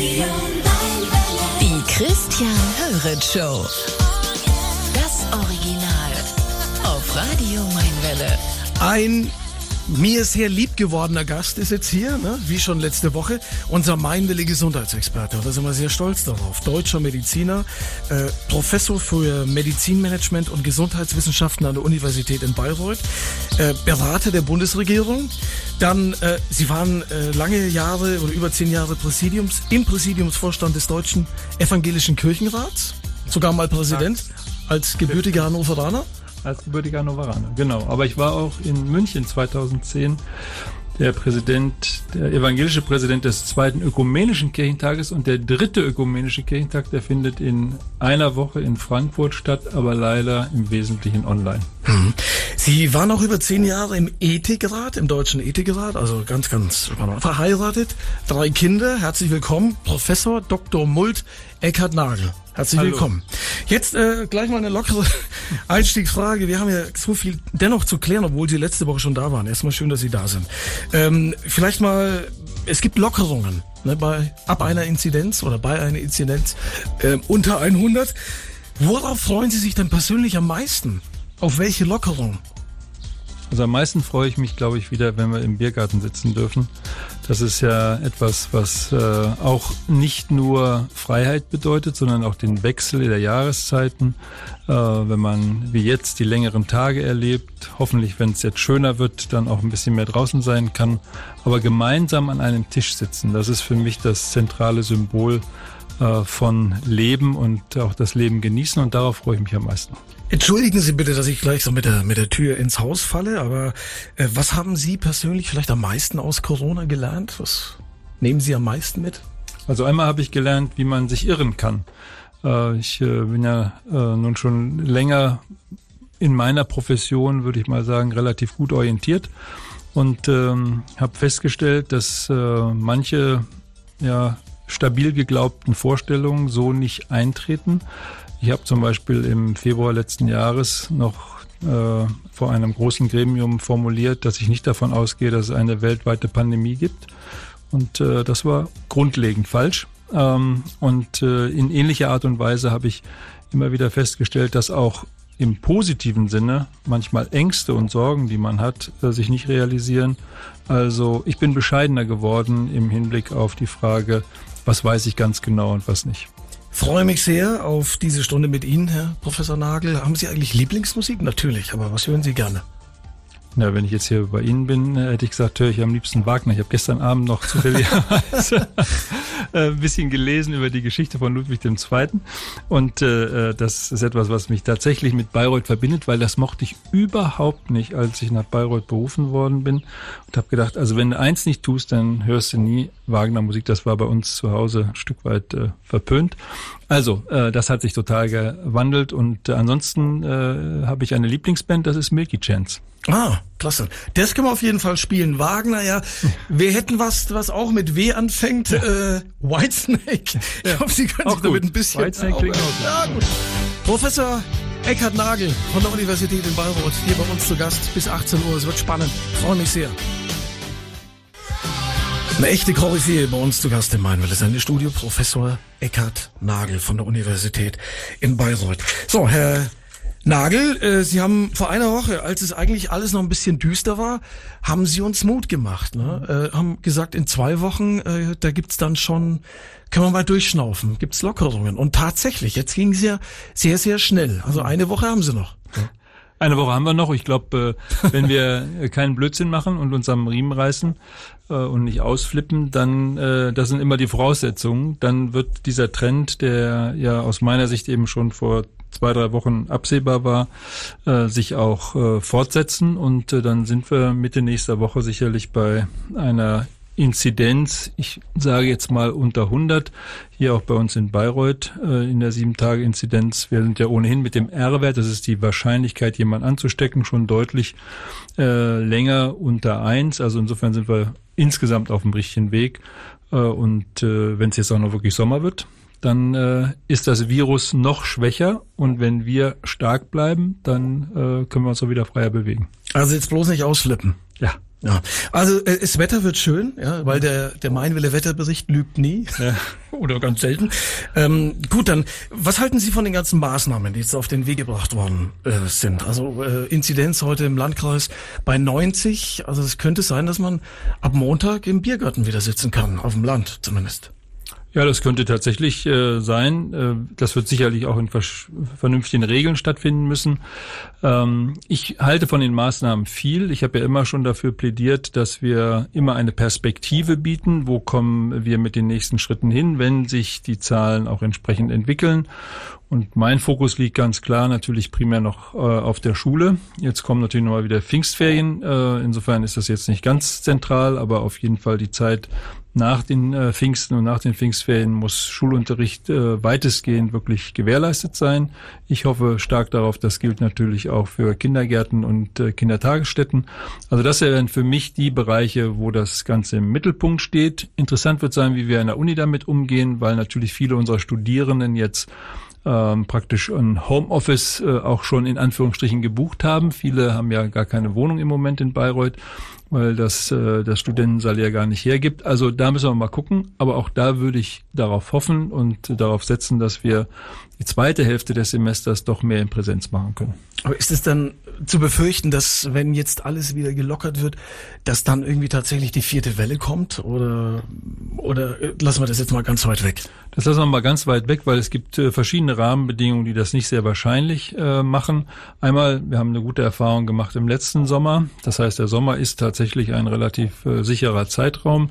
Die Christian Höret Show. Das Original. Auf Radio Mainwelle. Ein mir sehr lieb gewordener Gast ist jetzt hier, ne? wie schon letzte Woche, unser Mainwille Gesundheitsexperte. Da sind wir sehr stolz darauf. Deutscher Mediziner, äh, Professor für Medizinmanagement und Gesundheitswissenschaften an der Universität in Bayreuth, äh, Berater der Bundesregierung. Dann, äh, Sie waren äh, lange Jahre oder über zehn Jahre Präsidiums, im Präsidiumsvorstand des Deutschen Evangelischen Kirchenrats, sogar mal Präsident als gebürtiger Hannoveraner als gebürtiger Hannoveraner. Genau. Aber ich war auch in München 2010 der Präsident, der evangelische Präsident des zweiten ökumenischen Kirchentages und der dritte ökumenische Kirchentag, der findet in einer Woche in Frankfurt statt, aber leider im Wesentlichen online. Mhm. Sie waren auch über zehn Jahre im Ethikrat, im deutschen Ethikrat, also ganz, ganz verheiratet, drei Kinder. Herzlich willkommen, Professor Dr. Mult Eckhard Nagel. Herzlich Hallo. willkommen. Jetzt äh, gleich mal eine lockere Einstiegsfrage. Wir haben ja so viel dennoch zu klären, obwohl Sie letzte Woche schon da waren. Erstmal schön, dass Sie da sind. Ähm, vielleicht mal, es gibt Lockerungen ne, bei ab einer Inzidenz oder bei einer Inzidenz äh, unter 100. Worauf freuen Sie sich denn persönlich am meisten? Auf welche Lockerung? Also am meisten freue ich mich, glaube ich, wieder, wenn wir im Biergarten sitzen dürfen. Das ist ja etwas, was äh, auch nicht nur Freiheit bedeutet, sondern auch den Wechsel der Jahreszeiten. Äh, wenn man wie jetzt die längeren Tage erlebt, hoffentlich, wenn es jetzt schöner wird, dann auch ein bisschen mehr draußen sein kann. Aber gemeinsam an einem Tisch sitzen, das ist für mich das zentrale Symbol äh, von Leben und auch das Leben genießen. Und darauf freue ich mich am meisten. Entschuldigen Sie bitte, dass ich gleich so mit der, mit der Tür ins Haus falle, aber äh, was haben Sie persönlich vielleicht am meisten aus Corona gelernt? Was nehmen Sie am meisten mit? Also einmal habe ich gelernt, wie man sich irren kann. Äh, ich äh, bin ja äh, nun schon länger in meiner Profession, würde ich mal sagen, relativ gut orientiert und ähm, habe festgestellt, dass äh, manche ja stabil geglaubten Vorstellungen so nicht eintreten. Ich habe zum Beispiel im Februar letzten Jahres noch äh, vor einem großen Gremium formuliert, dass ich nicht davon ausgehe, dass es eine weltweite Pandemie gibt. Und äh, das war grundlegend falsch. Ähm, und äh, in ähnlicher Art und Weise habe ich immer wieder festgestellt, dass auch im positiven Sinne manchmal Ängste und Sorgen, die man hat, äh, sich nicht realisieren. Also ich bin bescheidener geworden im Hinblick auf die Frage, was weiß ich ganz genau und was nicht. Freue mich sehr auf diese Stunde mit Ihnen, Herr Professor Nagel. Haben Sie eigentlich Lieblingsmusik? Natürlich, aber was hören Sie gerne? Na, wenn ich jetzt hier bei Ihnen bin, äh, hätte ich gesagt, höre ich am liebsten Wagner. Ich habe gestern Abend noch zufälligerweise äh, ein bisschen gelesen über die Geschichte von Ludwig II. Und äh, äh, das ist etwas, was mich tatsächlich mit Bayreuth verbindet, weil das mochte ich überhaupt nicht, als ich nach Bayreuth berufen worden bin. Und habe gedacht, also wenn du eins nicht tust, dann hörst du nie Wagner Musik. Das war bei uns zu Hause ein Stück weit verpönt. Also, äh, das hat sich total gewandelt und äh, ansonsten äh, habe ich eine Lieblingsband, das ist Milky Chance. Ah, klasse. Das können wir auf jeden Fall spielen. Wagner, ja. Wir hätten was, was auch mit W anfängt. Ja. Äh, Whitesnake. Ich hoffe, Sie können auch sich damit ein bisschen... Whitesnake klingt auch ja, gut. Professor Eckhard Nagel von der Universität in Bayreuth hier bei uns zu Gast bis 18 Uhr. Es wird spannend. Freue mich sehr. Eine echte Koryphäe bei uns zu Gast in Mainwell ist eine Studio Professor Eckhard Nagel von der Universität in Bayreuth. So, Herr Nagel, äh, Sie haben vor einer Woche, als es eigentlich alles noch ein bisschen düster war, haben Sie uns Mut gemacht. Ne? Äh, haben gesagt, in zwei Wochen, äh, da gibt's dann schon, können wir mal durchschnaufen, gibt's Lockerungen. Und tatsächlich, jetzt ging es ja sehr, sehr schnell. Also eine Woche haben Sie noch. Eine Woche haben wir noch. Ich glaube, äh, wenn wir keinen Blödsinn machen und uns am Riemen reißen äh, und nicht ausflippen, dann, äh, das sind immer die Voraussetzungen, dann wird dieser Trend, der ja aus meiner Sicht eben schon vor zwei, drei Wochen absehbar war, äh, sich auch äh, fortsetzen. Und äh, dann sind wir Mitte nächster Woche sicherlich bei einer Inzidenz, ich sage jetzt mal unter 100, hier auch bei uns in Bayreuth äh, in der 7-Tage-Inzidenz. Wir sind ja ohnehin mit dem R-Wert, das ist die Wahrscheinlichkeit, jemanden anzustecken, schon deutlich äh, länger unter 1. Also insofern sind wir insgesamt auf dem richtigen Weg. Äh, und äh, wenn es jetzt auch noch wirklich Sommer wird, dann äh, ist das Virus noch schwächer und wenn wir stark bleiben, dann äh, können wir uns auch wieder freier bewegen. Also jetzt bloß nicht ausflippen. Ja. Ja, also äh, das Wetter wird schön, ja, weil der der Mainwelle Wetterbericht lügt nie ja. oder ganz selten. Ähm, gut, dann was halten Sie von den ganzen Maßnahmen, die jetzt auf den Weg gebracht worden äh, sind? Also äh, Inzidenz heute im Landkreis bei 90. Also es könnte sein, dass man ab Montag im Biergarten wieder sitzen kann, auf dem Land zumindest. Ja, das könnte tatsächlich äh, sein. Äh, das wird sicherlich auch in vernünftigen Regeln stattfinden müssen. Ähm, ich halte von den Maßnahmen viel. Ich habe ja immer schon dafür plädiert, dass wir immer eine Perspektive bieten. Wo kommen wir mit den nächsten Schritten hin, wenn sich die Zahlen auch entsprechend entwickeln? Und mein Fokus liegt ganz klar natürlich primär noch äh, auf der Schule. Jetzt kommen natürlich nochmal wieder Pfingstferien. Äh, insofern ist das jetzt nicht ganz zentral, aber auf jeden Fall die Zeit nach den äh, Pfingsten und nach den Pfingstferien muss Schulunterricht äh, weitestgehend wirklich gewährleistet sein. Ich hoffe stark darauf, das gilt natürlich auch für Kindergärten und äh, Kindertagesstätten. Also das wären für mich die Bereiche, wo das Ganze im Mittelpunkt steht. Interessant wird sein, wie wir in der Uni damit umgehen, weil natürlich viele unserer Studierenden jetzt ähm, praktisch ein Homeoffice äh, auch schon in Anführungsstrichen gebucht haben. Viele haben ja gar keine Wohnung im Moment in Bayreuth, weil das äh, das Studentensalär gar nicht hergibt. Also da müssen wir mal gucken. Aber auch da würde ich darauf hoffen und darauf setzen, dass wir die zweite Hälfte des Semesters doch mehr in Präsenz machen können. Aber ist es dann zu befürchten, dass wenn jetzt alles wieder gelockert wird, dass dann irgendwie tatsächlich die vierte Welle kommt? Oder, oder lassen wir das jetzt mal ganz weit weg? Das lassen wir mal ganz weit weg, weil es gibt äh, verschiedene Rahmenbedingungen, die das nicht sehr wahrscheinlich äh, machen. Einmal, wir haben eine gute Erfahrung gemacht im letzten Sommer. Das heißt, der Sommer ist tatsächlich ein relativ äh, sicherer Zeitraum.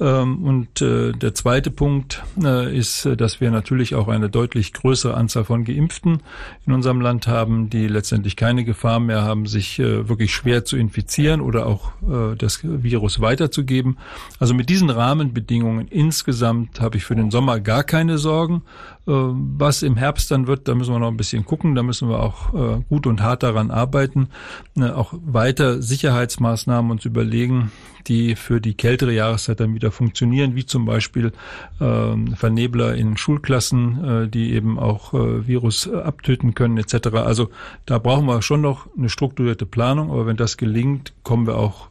Ähm, und äh, der zweite Punkt äh, ist, dass wir natürlich auch eine deutlich größere Anzahl von Geimpften in unserem Land haben, die letztendlich keine Gefahr mehr haben, sich äh, wirklich schwer zu infizieren oder auch das Virus weiterzugeben. Also mit diesen Rahmenbedingungen insgesamt habe ich für den Sommer gar keine Sorgen. Äh, was im Herbst dann wird, da müssen wir noch ein bisschen gucken. Da müssen wir auch äh, gut und hart daran arbeiten, ne, auch weiter Sicherheitsmaßnahmen uns überlegen, die für die kältere Jahreszeit dann wieder funktionieren, wie zum Beispiel ähm, Vernebler in Schulklassen, äh, die eben auch Virus abtöten können etc. Also da brauchen wir schon noch eine strukturierte Planung, aber wenn das gelingt, kommen wir auch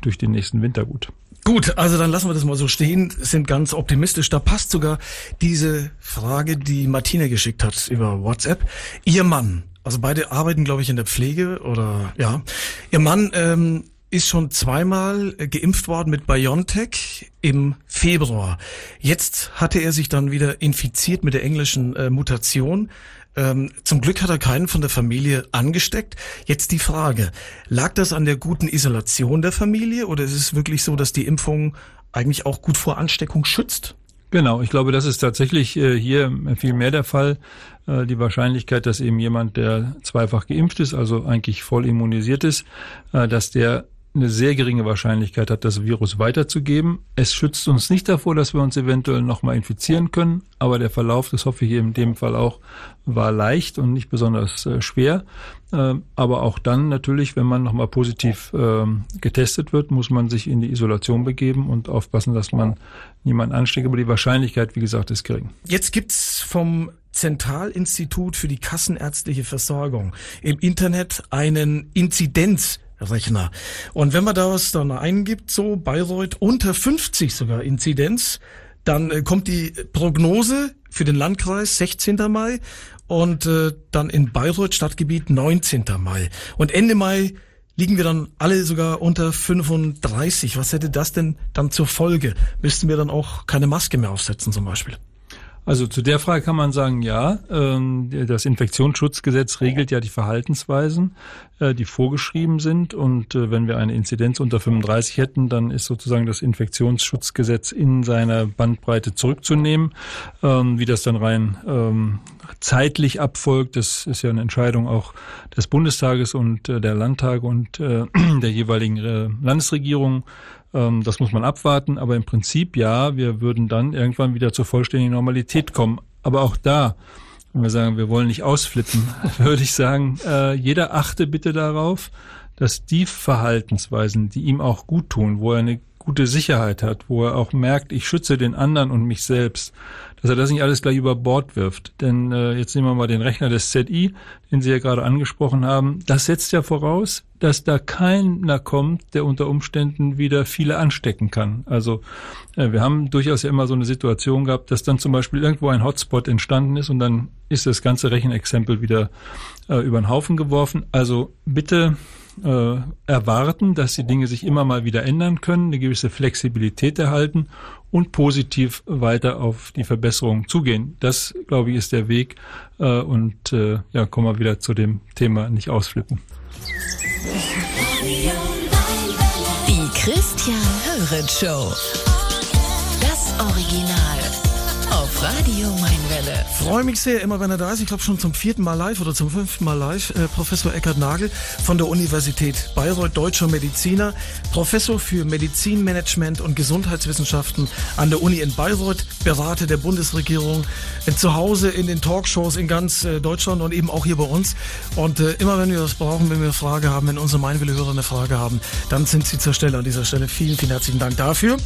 durch den nächsten Winter gut. Gut, also dann lassen wir das mal so stehen, sind ganz optimistisch. Da passt sogar diese Frage, die Martina geschickt hat über WhatsApp. Ihr Mann, also beide arbeiten, glaube ich, in der Pflege oder ja. Ihr Mann ähm, ist schon zweimal geimpft worden mit BioNTech im Februar. Jetzt hatte er sich dann wieder infiziert mit der englischen äh, Mutation. Ähm, zum Glück hat er keinen von der Familie angesteckt. Jetzt die Frage, lag das an der guten Isolation der Familie oder ist es wirklich so, dass die Impfung eigentlich auch gut vor Ansteckung schützt? Genau, ich glaube, das ist tatsächlich äh, hier viel mehr der Fall. Äh, die Wahrscheinlichkeit, dass eben jemand, der zweifach geimpft ist, also eigentlich voll immunisiert ist, äh, dass der eine sehr geringe Wahrscheinlichkeit hat, das Virus weiterzugeben. Es schützt uns nicht davor, dass wir uns eventuell nochmal infizieren können, aber der Verlauf, das hoffe ich in dem Fall auch, war leicht und nicht besonders äh, schwer. Äh, aber auch dann natürlich, wenn man nochmal positiv äh, getestet wird, muss man sich in die Isolation begeben und aufpassen, dass man niemanden ansteckt. Aber die Wahrscheinlichkeit, wie gesagt, ist gering. Jetzt gibt's vom Zentralinstitut für die kassenärztliche Versorgung im Internet einen Inzidenz Rechner. Und wenn man da was dann eingibt, so Bayreuth unter 50 sogar Inzidenz, dann äh, kommt die Prognose für den Landkreis 16. Mai und äh, dann in Bayreuth Stadtgebiet 19. Mai. Und Ende Mai liegen wir dann alle sogar unter 35. Was hätte das denn dann zur Folge? Müssten wir dann auch keine Maske mehr aufsetzen zum Beispiel? Also zu der Frage kann man sagen, ja, ähm, das Infektionsschutzgesetz regelt ja die Verhaltensweisen, äh, die vorgeschrieben sind. Und äh, wenn wir eine Inzidenz unter 35 hätten, dann ist sozusagen das Infektionsschutzgesetz in seiner Bandbreite zurückzunehmen. Ähm, wie das dann rein ähm, zeitlich abfolgt, das ist ja eine Entscheidung auch des Bundestages und äh, der Landtage und der jeweiligen Landesregierung. Ähm, das muss man abwarten, aber im Prinzip ja, wir würden dann irgendwann wieder zur vollständigen Normalität kommen. Aber auch da, wenn wir sagen, wir wollen nicht ausflippen, würde ich sagen, äh, jeder achte bitte darauf, dass die Verhaltensweisen, die ihm auch gut tun, wo er eine gute Sicherheit hat, wo er auch merkt, ich schütze den anderen und mich selbst, dass er das nicht alles gleich über Bord wirft. Denn äh, jetzt nehmen wir mal den Rechner des ZI, den Sie ja gerade angesprochen haben. Das setzt ja voraus, dass da keiner kommt, der unter Umständen wieder viele anstecken kann. Also äh, wir haben durchaus ja immer so eine Situation gehabt, dass dann zum Beispiel irgendwo ein Hotspot entstanden ist und dann ist das ganze Rechenexempel wieder äh, über den Haufen geworfen. Also bitte äh, erwarten, dass die Dinge sich immer mal wieder ändern können, eine gewisse Flexibilität erhalten und positiv weiter auf die Verbesserung zugehen. Das, glaube ich, ist der Weg. Äh, und äh, ja, kommen wir wieder zu dem Thema nicht ausflippen. Die Christian Höret Show. Das Original. Auf Radio Mainwelle. Freue mich sehr, immer wenn er da ist. Ich glaube schon zum vierten Mal live oder zum fünften Mal live. Äh, Professor Eckhard Nagel von der Universität Bayreuth, deutscher Mediziner, Professor für Medizinmanagement und Gesundheitswissenschaften an der Uni in Bayreuth, Berater der Bundesregierung, äh, zu Hause in den Talkshows in ganz äh, Deutschland und eben auch hier bei uns. Und äh, immer wenn wir das brauchen, wenn wir eine Frage haben, wenn unsere Mainwelle-Hörer eine Frage haben, dann sind sie zur Stelle an dieser Stelle. Vielen, vielen herzlichen Dank dafür.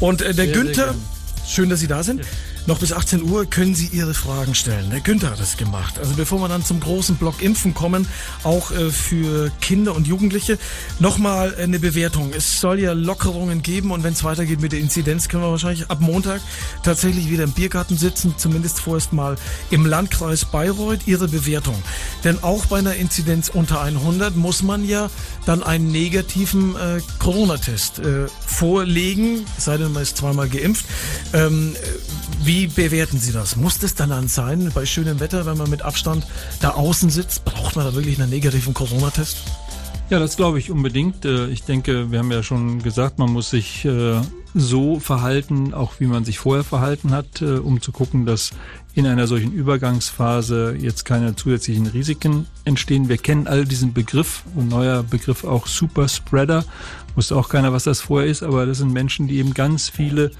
Und äh, der Sehr, sehr Günther, gern. schön, dass Sie da sind. Noch bis 18 Uhr können Sie Ihre Fragen stellen. Der Günther hat es gemacht. Also bevor wir dann zum großen Block Impfen kommen, auch äh, für Kinder und Jugendliche, nochmal eine Bewertung. Es soll ja Lockerungen geben und wenn es weitergeht mit der Inzidenz, können wir wahrscheinlich ab Montag tatsächlich wieder im Biergarten sitzen, zumindest vorerst mal im Landkreis Bayreuth. Ihre Bewertung. Denn auch bei einer Inzidenz unter 100 muss man ja dann einen negativen äh, Corona-Test äh, vorlegen, sei denn, man ist zweimal geimpft. Ähm, wie bewerten Sie das? Muss das dann dann sein, bei schönem Wetter, wenn man mit Abstand da außen sitzt? Braucht man da wirklich einen negativen Corona-Test? Ja, das glaube ich unbedingt. Äh, Ich denke, wir haben ja schon gesagt, man muss sich äh, so verhalten, auch wie man sich vorher verhalten hat, äh, um zu gucken, dass in einer solchen Übergangsphase jetzt keine zusätzlichen Risiken entstehen. Wir kennen all diesen Begriff, ein neuer Begriff auch Superspreader. Wusste auch keiner, was das vorher ist, aber das sind Menschen, die eben ganz viele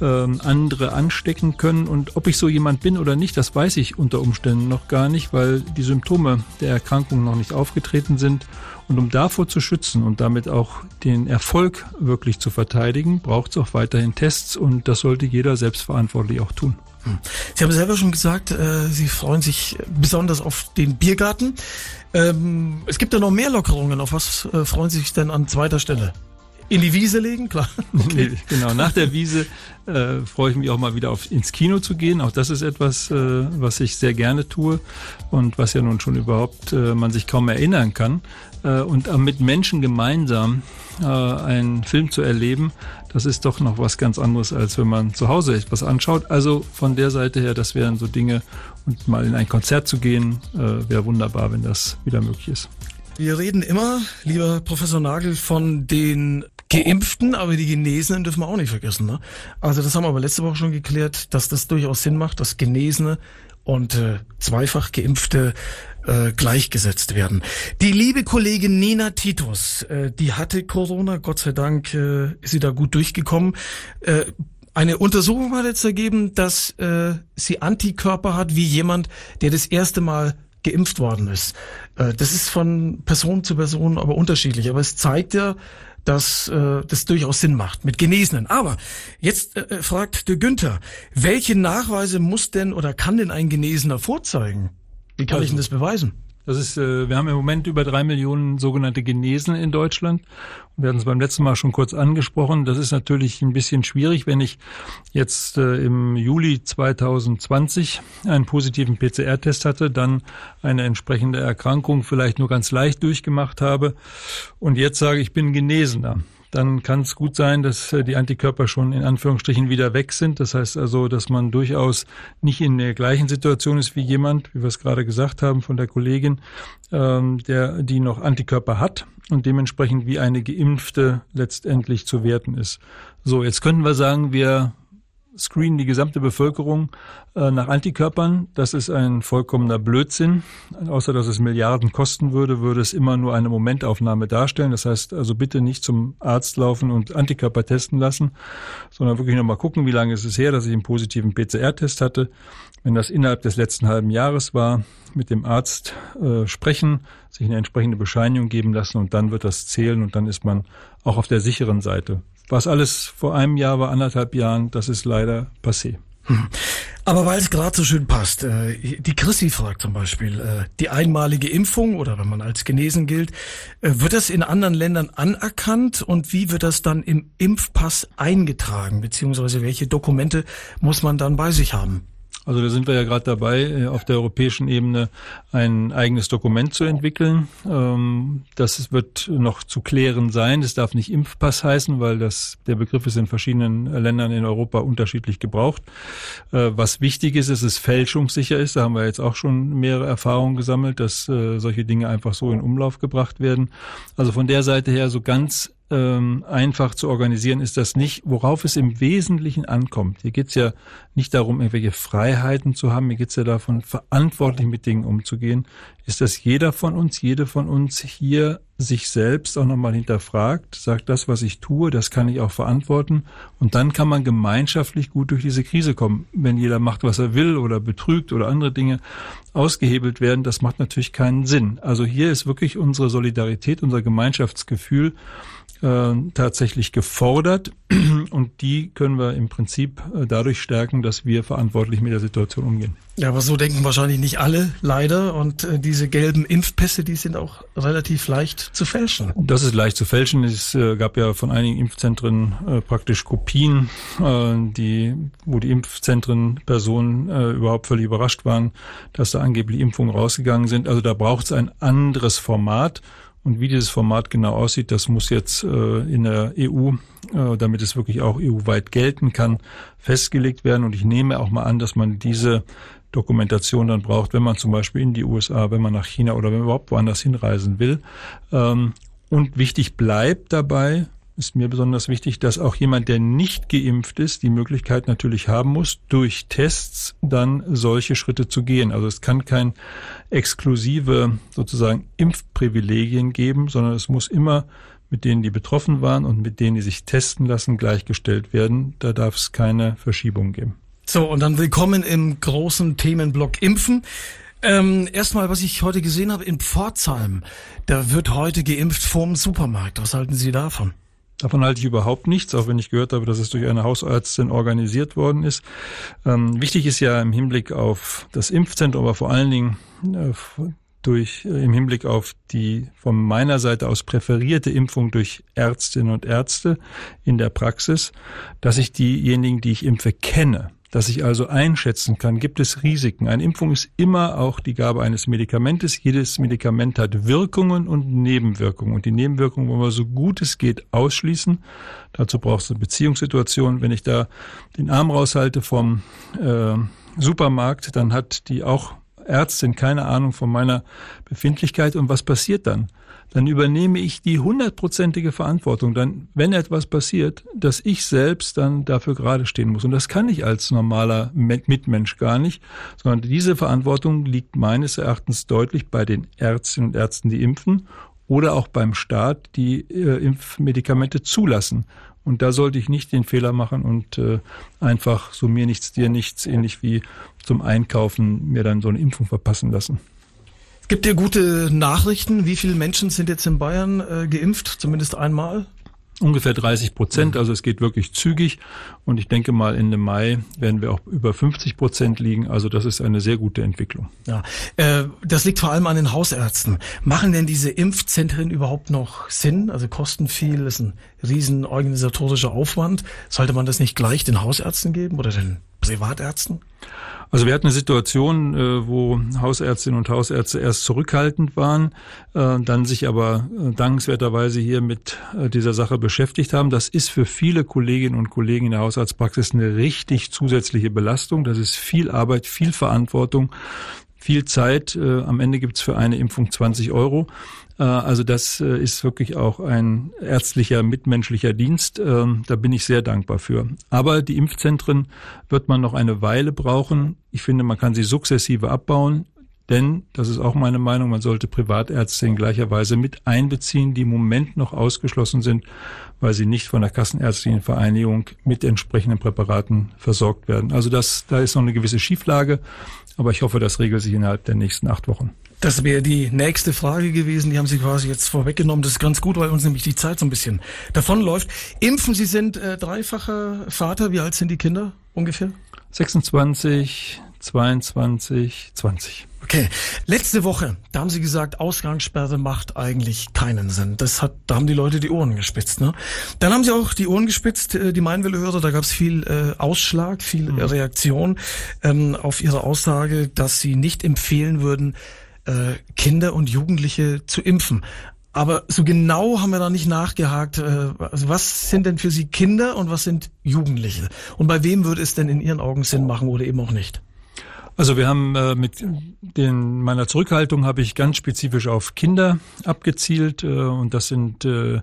ähm, andere anstecken können. Und ob ich so jemand bin oder nicht, das weiß ich unter Umständen noch gar nicht, weil die Symptome der Erkrankung noch nicht aufgetreten sind. Und um davor zu schützen und damit auch den Erfolg wirklich zu verteidigen, braucht es auch weiterhin Tests und das sollte jeder selbstverantwortlich auch tun. Sie haben selber schon gesagt, äh, Sie freuen sich besonders auf den Biergarten. Ähm, es gibt ja noch mehr Lockerungen. Auf was äh, freuen Sie sich denn an zweiter Stelle? In die Wiese legen, klar. Nee, genau, nach der Wiese äh, freue ich mich auch mal wieder auf ins Kino zu gehen. Auch das ist etwas, äh, was ich sehr gerne tue und was ja nun schon überhaupt äh, man sich kaum erinnern kann. Äh, und mit Menschen gemeinsam äh, einen Film zu erleben, das ist doch noch was ganz anderes, als wenn man zu Hause etwas anschaut. Also von der Seite her, das wären so Dinge und mal in ein Konzert zu gehen, äh, wäre wunderbar, wenn das wieder möglich ist. Wir reden immer, lieber Professor Nagel, von den Geimpften, aber die Genesenen dürfen wir auch nicht vergessen. Ne? Also das haben wir aber letzte Woche schon geklärt, dass das durchaus Sinn macht, dass Genesene und äh, zweifach Geimpfte äh, gleichgesetzt werden. Die liebe Kollegin Nina Titus, äh, die hatte Corona, Gott sei Dank äh, ist sie da gut durchgekommen. Äh, eine Untersuchung hat jetzt ergeben, dass äh, sie Antikörper hat wie jemand, der das erste Mal geimpft worden ist. Äh, das ist von Person zu Person aber unterschiedlich. Aber es zeigt ja, dass äh, das durchaus Sinn macht mit Genesenen. Aber jetzt äh, fragt der Günther, welche Nachweise muss denn oder kann denn ein Genesener vorzeigen? Wie kann ich denn das beweisen? Das ist, äh, wir haben im Moment über drei Millionen sogenannte Genesene in Deutschland. Wir hatten es beim letzten Mal schon kurz angesprochen. Das ist natürlich ein bisschen schwierig, wenn ich jetzt äh, im Juli 2020 einen positiven PCR-Test hatte, dann eine entsprechende Erkrankung vielleicht nur ganz leicht durchgemacht habe und jetzt sage, ich bin Genesener dann kann es gut sein, dass äh, die Antikörper schon in Anführungsstrichen wieder weg sind. Das heißt also, dass man durchaus nicht in der gleichen Situation ist wie jemand, wie wir es gerade gesagt haben von der Kollegin, ähm, der die noch Antikörper hat und dementsprechend wie eine geimpfte letztendlich zu werten ist. So, jetzt könnten wir sagen, wir screenen die gesamte Bevölkerung äh, nach Antikörpern. Das ist ein vollkommener Blödsinn. Außer dass es Milliarden kosten würde, würde es immer nur eine Momentaufnahme darstellen. Das heißt also bitte nicht zum Arzt laufen und Antikörper testen lassen, sondern wirklich nochmal gucken, wie lange ist es her, dass ich einen positiven PCR-Test hatte. Wenn das innerhalb des letzten halben Jahres war, mit dem Arzt äh, sprechen, sich eine entsprechende Bescheinigung geben lassen und dann wird das zählen und dann ist man auch auf der sicheren Seite. Was alles vor einem Jahr war, anderthalb Jahren, das ist leider passé. Hm. Aber weil es gerade so schön passt, äh, die Chrissy fragt zum Beispiel, äh, die einmalige Impfung oder wenn man als genesen gilt, äh, wird das in anderen Ländern anerkannt und wie wird das dann im Impfpass eingetragen, beziehungsweise welche Dokumente muss man dann bei sich haben? Also da sind wir ja gerade dabei, äh, auf der europäischen Ebene ein eigenes Dokument zu entwickeln. Ähm, das wird noch zu klären sein. Das darf nicht Impfpass heißen, weil das, der Begriff ist in verschiedenen Ländern in Europa unterschiedlich gebraucht. Äh, was wichtig ist, ist, dass es fälschungssicher ist. Da haben wir jetzt auch schon mehrere Erfahrungen gesammelt, dass äh, solche Dinge einfach so in Umlauf gebracht werden. Also von der Seite her so ganz ähm, einfach zu organisieren ist das nicht, worauf es im Wesentlichen ankommt. Hier geht es ja nicht darum, irgendwelche Freiheiten zu haben, hier geht es ja davon, verantwortlich mit Dingen umzugehen, ist, dass jeder von uns, jede von uns hier sich selbst auch nochmal hinterfragt, sagt, das, was ich tue, das kann ich auch verantworten. Und dann kann man gemeinschaftlich gut durch diese Krise kommen. Wenn jeder macht, was er will oder betrügt oder andere Dinge ausgehebelt werden, das macht natürlich keinen Sinn. Also hier ist wirklich unsere Solidarität, unser Gemeinschaftsgefühl äh, tatsächlich gefordert und die können wir im Prinzip äh, dadurch stärken, dass wir verantwortlich mit der Situation umgehen. Ja, aber so denken wahrscheinlich nicht alle, leider. Und äh, diese gelben Impfpässe, die sind auch relativ leicht zu fälschen. Das ist leicht zu fälschen. Es äh, gab ja von einigen Impfzentren äh, praktisch Kopien, äh, die, wo die Impfzentren Personen überhaupt völlig überrascht waren, dass da angeblich Impfungen rausgegangen sind. Also da braucht es ein anderes Format. Und wie dieses Format genau aussieht, das muss jetzt äh, in der EU, äh, damit es wirklich auch EU-weit gelten kann, festgelegt werden. Und ich nehme auch mal an, dass man diese Dokumentation dann braucht, wenn man zum Beispiel in die USA, wenn man nach China oder wenn man überhaupt woanders hinreisen will. Ähm, und wichtig bleibt dabei, ist mir besonders wichtig, dass auch jemand, der nicht geimpft ist, die Möglichkeit natürlich haben muss, durch Tests dann solche Schritte zu gehen. Also es kann kein exklusive sozusagen Impfprivilegien geben, sondern es muss immer mit denen, die betroffen waren und mit denen, die sich testen lassen, gleichgestellt werden. Da darf es keine Verschiebung geben. So, und dann willkommen im großen Themenblock Impfen. Ähm, erstmal, was ich heute gesehen habe in Pforzheim, da wird heute geimpft vorm Supermarkt. Was halten Sie davon? Davon halte ich überhaupt nichts, auch wenn ich gehört habe, dass es durch eine Hausärztin organisiert worden ist. Ähm, wichtig ist ja im Hinblick auf das Impfzentrum, aber vor allen Dingen äh, durch äh, im Hinblick auf die von meiner Seite aus präferierte Impfung durch Ärztinnen und Ärzte in der Praxis, dass ich diejenigen, die ich impfe, kenne dass ich also einschätzen kann, gibt es Risiken. Eine Impfung ist immer auch die Gabe eines Medikamentes. Jedes Medikament hat Wirkungen und Nebenwirkungen. Und die Nebenwirkungen wollen wir so gut es geht ausschließen. Dazu braucht es eine Beziehungssituation. Wenn ich da den Arm raushalte vom äh, Supermarkt, dann hat die auch Ärztin keine Ahnung von meiner Befindlichkeit. Und was passiert dann? Dann übernehme ich die hundertprozentige Verantwortung, dann, wenn etwas passiert, dass ich selbst dann dafür gerade stehen muss. Und das kann ich als normaler Mitmensch gar nicht, sondern diese Verantwortung liegt meines Erachtens deutlich bei den Ärztinnen und Ärzten, die impfen oder auch beim Staat, die äh, Impfmedikamente zulassen. Und da sollte ich nicht den Fehler machen und äh, einfach so mir nichts, dir nichts, ähnlich wie zum Einkaufen mir dann so eine Impfung verpassen lassen. Gibt dir gute Nachrichten? Wie viele Menschen sind jetzt in Bayern äh, geimpft? Zumindest einmal? Ungefähr 30 Prozent, also es geht wirklich zügig und ich denke mal Ende Mai werden wir auch über 50 Prozent liegen, also das ist eine sehr gute Entwicklung. Ja, äh, das liegt vor allem an den Hausärzten. Machen denn diese Impfzentren überhaupt noch Sinn? Also kosten viel, ist ein riesen organisatorischer Aufwand. Sollte man das nicht gleich den Hausärzten geben oder den Privatärzten? Also wir hatten eine Situation, äh, wo Hausärztinnen und Hausärzte erst zurückhaltend waren, äh, dann sich aber äh, dankenswerterweise hier mit dieser Sache beschäftigt haben. Das ist für viele Kolleginnen und Kollegen in der Hausarztpraxis eine richtig zusätzliche Belastung. Das ist viel Arbeit, viel Verantwortung viel Zeit. am Ende gibt's für eine Impfung 20 Euro. Äh, also das äh, ist wirklich auch ein ärztlicher, mitmenschlicher Dienst. Ähm, da bin ich sehr dankbar für. Aber die Impfzentren wird man noch eine Weile brauchen. Ich finde, man kann sie sukzessive abbauen. Denn, das ist auch meine Meinung, man sollte Privatärzte in gleicher Weise mit einbeziehen, die im Moment noch ausgeschlossen sind, weil sie nicht von der Kassenärztlichen Vereinigung mit entsprechenden Präparaten versorgt werden. Also das, da ist noch eine gewisse Schieflage, aber ich hoffe, das regelt sich innerhalb der nächsten acht Wochen. Das wäre die nächste Frage gewesen. Die haben Sie quasi jetzt vorweggenommen. Das ist ganz gut, weil uns nämlich die Zeit so ein bisschen davonläuft. Impfen, Sie sind äh, dreifacher Vater. Wie alt sind die Kinder ungefähr? 26, 22, 20. Okay. Letzte Woche, da haben Sie gesagt, Ausgangssperre macht eigentlich keinen Sinn. Das hat, da haben die Leute die Ohren gespitzt. Ne? Dann haben sie auch die Ohren gespitzt, äh, die Meinwelle-Hörer. Da gab es viel äh, Ausschlag, viel mhm. Reaktion ähm, auf ihre Aussage, dass sie nicht empfehlen würden, äh, Kinder und Jugendliche zu impfen. Aber so genau haben wir da nicht nachgehakt. Äh, also was sind denn für Sie Kinder und was sind Jugendliche? Und bei wem würde es denn in Ihren Augen Sinn machen oder eben auch nicht? Also wir haben äh, mit den meiner Zurückhaltung habe ich ganz spezifisch auf Kinder abgezielt äh, und das sind äh,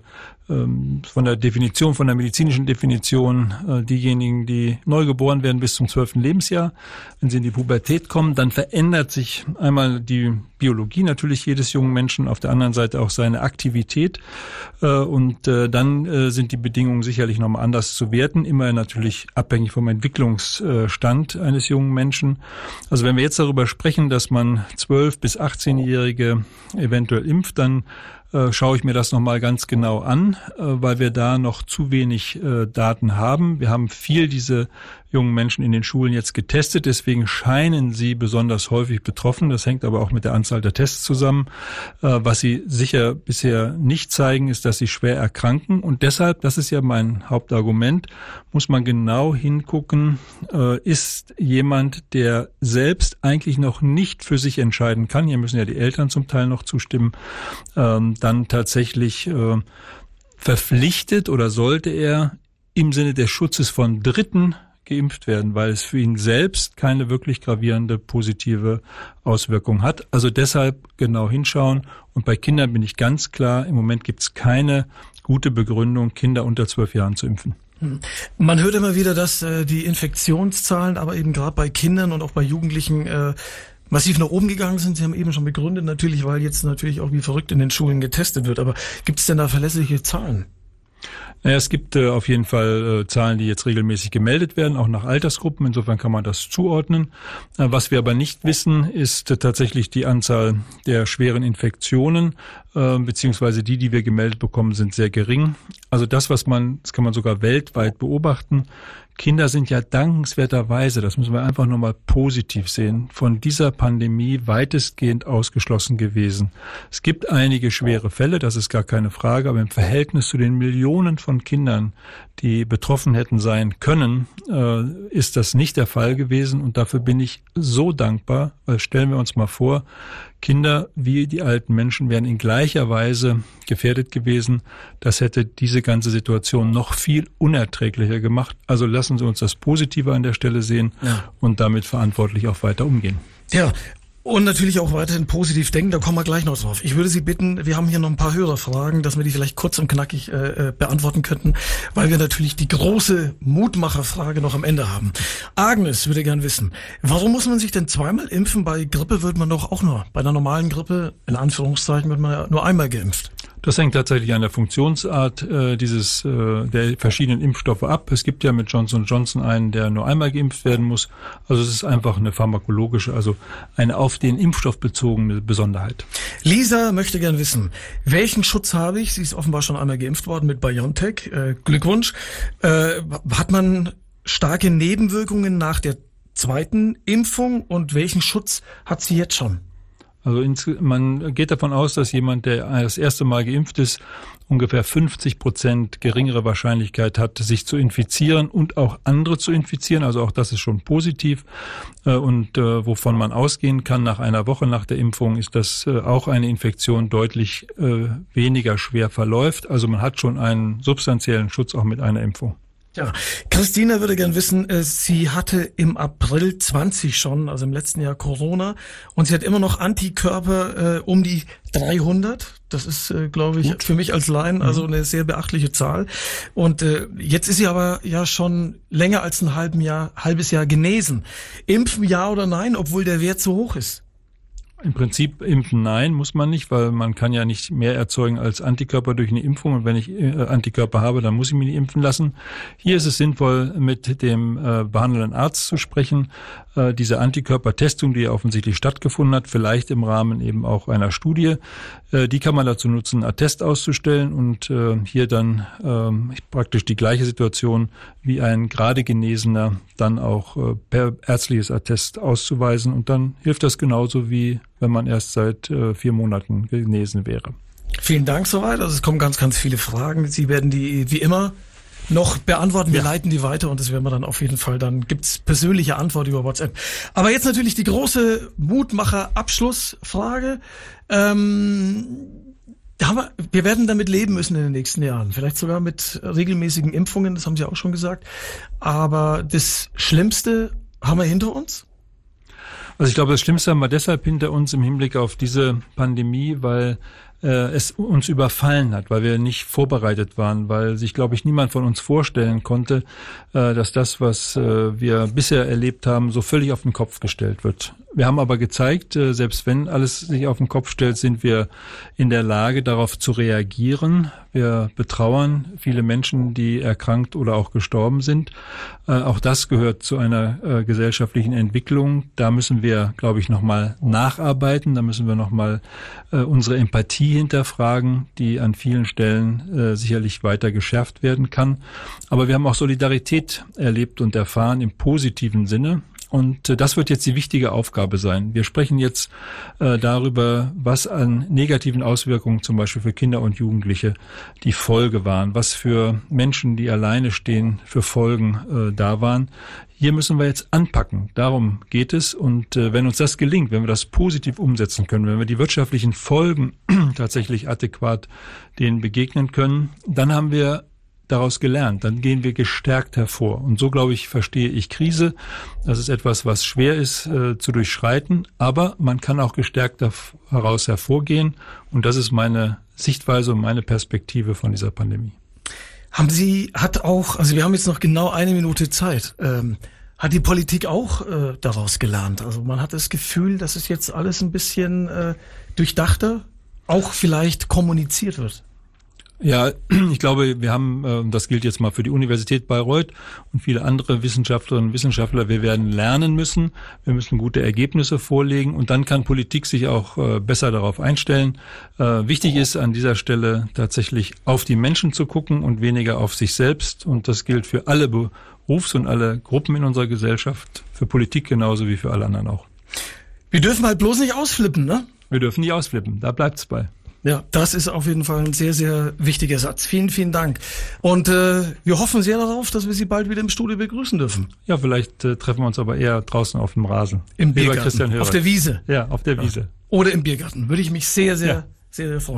von der Definition, von der medizinischen Definition, äh, diejenigen, die neu geboren werden bis zum zwölften Lebensjahr, wenn sie in die Pubertät kommen, dann verändert sich einmal die Biologie natürlich jedes jungen Menschen, auf der anderen Seite auch seine Aktivität äh, und äh, dann sind die Bedingungen sicherlich nochmal anders zu werten, immer natürlich abhängig vom Entwicklungsstand eines jungen Menschen. Also wenn wir jetzt darüber sprechen, dass man zwölf bis 18-Jährige eventuell impft, dann äh, schaue ich mir das nochmal ganz genau an, äh, weil wir da noch zu wenig äh, Daten haben. Wir haben viel diese jungen Menschen in den Schulen jetzt getestet. Deswegen scheinen sie besonders häufig betroffen. Das hängt aber auch mit der Anzahl der Tests zusammen. Äh, was sie sicher bisher nicht zeigen, ist, dass sie schwer erkranken. Und deshalb, das ist ja mein Hauptargument, muss man genau hingucken, äh, ist jemand, der selbst eigentlich noch nicht für sich entscheiden kann, hier müssen ja die Eltern zum Teil noch zustimmen, ähm, dann tatsächlich äh, verpflichtet oder sollte er im Sinne des Schutzes von Dritten geimpft werden, weil es für ihn selbst keine wirklich gravierende positive Auswirkung hat. Also deshalb genau hinschauen. Und bei Kindern bin ich ganz klar, im Moment gibt es keine gute Begründung, Kinder unter zwölf Jahren zu impfen. Hm. Man hört immer wieder, dass äh, die Infektionszahlen, aber eben gerade bei Kindern und auch bei Jugendlichen äh, massiv nach oben gegangen sind. Sie haben eben schon begründet, natürlich, weil jetzt natürlich auch wie verrückt in den Schulen getestet wird. Aber gibt es denn da verlässliche Zahlen? Naja, es gibt äh, auf jeden Fall äh, Zahlen, die jetzt regelmäßig gemeldet werden, auch nach Altersgruppen. Insofern kann man das zuordnen. Äh, was wir aber nicht wissen, ist äh, tatsächlich die Anzahl der schweren Infektionen, äh, beziehungsweise die, die wir gemeldet bekommen, sind sehr gering. Also das, was man, das kann man sogar weltweit beobachten, Kinder sind ja dankenswerterweise, das müssen wir einfach nochmal positiv sehen, von dieser Pandemie weitestgehend ausgeschlossen gewesen. Es gibt einige schwere Fälle, das ist gar keine Frage, aber im Verhältnis zu den Millionen von Kindern, die betroffen hätten sein können, äh, ist das nicht der Fall gewesen und dafür bin ich so dankbar, weil stellen wir uns mal vor, Kinder wie die alten Menschen wären in gleicher Weise gefährdet gewesen. Das hätte diese ganze Situation noch viel unerträglicher gemacht. Also lassen Sie uns das Positive an der Stelle sehen ja. und damit verantwortlich auch weiter umgehen. Ja, und natürlich auch weiterhin positiv denken, da kommen wir gleich noch drauf. Ich würde Sie bitten, wir haben hier noch ein paar Hörerfragen, dass wir die vielleicht kurz und knackig äh, äh, beantworten könnten, weil wir natürlich die große Mutmacherfrage noch am Ende haben. Agnes würde gern wissen, warum muss man sich denn zweimal impfen? Bei Grippe wird man doch auch nur, bei einer normalen Grippe, in Anführungszeichen, wird man ja nur einmal geimpft. Das hängt tatsächlich an der Funktionsart äh, dieses äh, der verschiedenen Impfstoffe ab. Es gibt ja mit Johnson Johnson einen, der nur einmal geimpft werden muss. Also es ist einfach eine pharmakologische, also eine auf den Impfstoff bezogene Besonderheit. Lisa möchte gern wissen, welchen Schutz habe ich? Sie ist offenbar schon einmal geimpft worden mit BioNTech. Äh, Glückwunsch. Äh, hat man starke Nebenwirkungen nach der zweiten Impfung und welchen Schutz hat sie jetzt schon? Also man geht davon aus, dass jemand, der das erste Mal geimpft ist, ungefähr 50 Prozent geringere Wahrscheinlichkeit hat, sich zu infizieren und auch andere zu infizieren. Also auch das ist schon positiv. Äh, und äh, wovon man ausgehen kann nach einer Woche nach der Impfung, ist, dass äh, auch eine Infektion deutlich weniger schwer verläuft. Also man hat schon einen substanziellen Schutz auch mit einer Impfung. Ja, Christina würde gern wissen, äh, sie hatte im April 20 schon, also im letzten Jahr Corona, und sie hat immer noch Antikörper äh, um die 300. Das ist, äh, glaube ich, Gut. für mich als Laien also mhm. eine sehr beachtliche Zahl. Und äh, jetzt ist sie aber ja schon länger als ein halben Jahr, halbes Jahr genesen. Impfen ja oder nein, obwohl der Wert so hoch ist? Im Prinzip impfen nein, muss man nicht, weil man kann ja nicht mehr erzeugen als Antikörper durch eine Impfung. Und wenn ich äh, Antikörper habe, dann muss ich mich nicht impfen lassen. Hier ist es sinnvoll, mit dem äh, behandelnden Arzt zu sprechen. Äh, diese Antikörpertestung, die ja offensichtlich stattgefunden hat, vielleicht im Rahmen eben auch einer Studie, äh, die kann man dazu nutzen, Attest auszustellen und äh, hier dann ähm, praktisch die gleiche Situation wie ein gerade Genesener dann auch äh, per ärztliches Attest auszuweisen. Und dann hilft das genauso wie wenn man erst seit äh, vier Monaten genesen wäre. Vielen Dank soweit. Also es kommen ganz, ganz viele Fragen. Sie werden die wie immer noch beantworten. Wir ja. leiten die weiter und das werden wir dann auf jeden Fall, dann gibt's persönliche Antwort über WhatsApp. Aber jetzt natürlich die große Mutmacher-Abschlussfrage. Ähm, wir, wir werden damit leben müssen in den nächsten Jahren. Vielleicht sogar mit regelmäßigen Impfungen, das haben Sie auch schon gesagt. Aber das Schlimmste haben wir hinter uns? Also ich glaube, das Schlimmste haben wir deshalb hinter uns im Hinblick auf diese Pandemie, weil äh, es uns überfallen hat, weil wir nicht vorbereitet waren, weil sich, glaube ich, niemand von uns vorstellen konnte, äh, dass das, was äh, wir bisher erlebt haben, so völlig auf den Kopf gestellt wird. Wir haben aber gezeigt, äh, selbst wenn alles sich auf den Kopf stellt, sind wir in der Lage, darauf zu reagieren. Wir betrauern viele Menschen, die erkrankt oder auch gestorben sind. Äh, auch das gehört zu einer äh, gesellschaftlichen Entwicklung. Da müssen wir, glaube ich, nochmal nacharbeiten. Da müssen wir nochmal unsere Empathie hinterfragen, die an vielen Stellen sicherlich weiter geschärft werden kann. Aber wir haben auch Solidarität erlebt und erfahren im positiven Sinne. Und äh, das wird jetzt die wichtige Aufgabe sein. Wir sprechen jetzt äh, darüber, was an negativen Auswirkungen zum Beispiel für Kinder und Jugendliche die Folge waren, was für Menschen, die alleine stehen, für Folgen äh, da waren. Hier müssen wir jetzt anpacken. Darum geht es. Und äh, wenn uns das gelingt, wenn wir das positiv umsetzen können, wenn wir die wirtschaftlichen Folgen tatsächlich adäquat denen begegnen können, dann haben wir daraus gelernt, dann gehen wir gestärkt hervor. Und so, glaube ich, verstehe ich Krise. Das ist etwas, was schwer ist äh, zu durchschreiten, aber man kann auch gestärkt daraus hervorgehen. Und das ist meine Sichtweise und meine Perspektive von dieser Pandemie. Haben Sie, hat auch, also wir haben jetzt noch genau eine Minute Zeit. Ähm, hat die Politik auch äh, daraus gelernt? Also man hat das Gefühl, dass es jetzt alles ein bisschen äh, durchdachter, auch vielleicht kommuniziert wird. Ja, ich glaube, wir haben, äh, das gilt jetzt mal für die Universität Bayreuth und viele andere Wissenschaftlerinnen und Wissenschaftler, wir werden lernen müssen, wir müssen gute Ergebnisse vorlegen und dann kann Politik sich auch äh, besser darauf einstellen. Äh, wichtig ist an dieser Stelle tatsächlich auf die Menschen zu gucken und weniger auf sich selbst und das gilt für alle Berufs- und alle Gruppen in unserer Gesellschaft, für Politik genauso wie für alle anderen auch. Wir dürfen halt bloß nicht ausflippen, ne? Wir dürfen nicht ausflippen, da bleibt's bei. Ja, das ist auf jeden Fall ein sehr, sehr wichtiger Satz. Vielen, vielen Dank. Und äh, wir hoffen sehr darauf, dass wir Sie bald wieder im Studio begrüßen dürfen. Ja, vielleicht äh, treffen wir uns aber eher draußen auf dem Rasen. Im Biergarten. Auf der Wiese. Ja, auf der Wiese. Oder im Biergarten. Würde ich mich sehr, sehr, ja. sehr, sehr freuen.